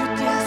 you did.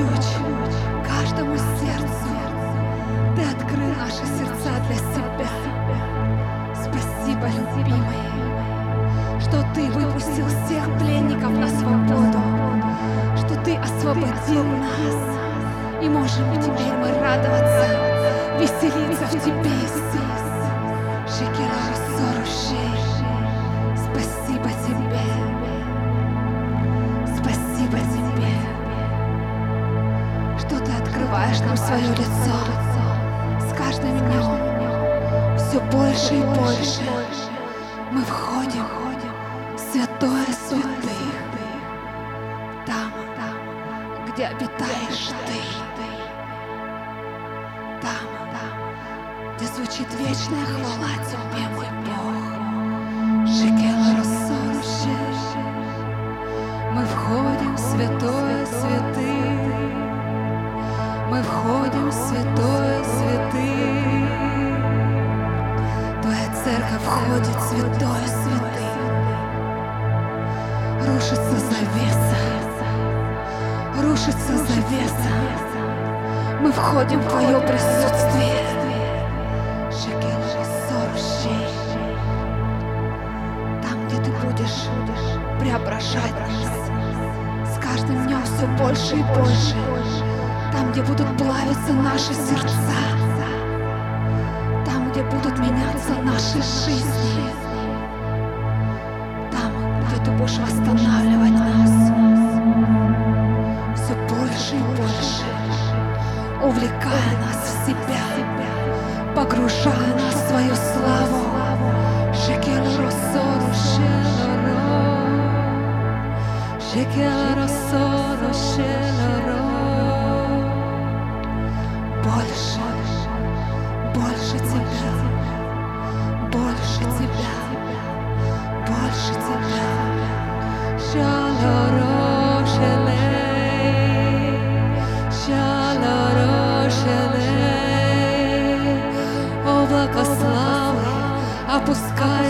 Ключ каждому сердцу. Ты открыл наши сердца для себя. Спасибо, любимый, что ты выпустил всех пленников на свободу, что ты освободил нас. И можем теперь мы радоваться, веселиться в тебе, Иисус. Шекелар Сорушей. Свое лицо с каждым днем. Все больше и больше мы входим в святое святых. Там, где обитаешь ты. Там, где звучит вечная хвала тебе, мой Бог. Шекел Росоруше. Мы входим в святое святых. Мы входим в святое святых. Твоя церковь входит в святое святых. Рушится завеса. Рушится завеса. Мы входим в Твое присутствие. Там, где Ты будешь преображать нас. С каждым днем все больше и больше. Где будут плавиться наши сердца. Там, где будут меняться наши жизни. Там, где Ты будешь восстанавливать нас. Все больше и больше увлекая нас в себя, погружая нас в свою славу. Шекеларо сору шеларо, шекеларо сору шеларо.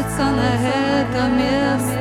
опускается на это место.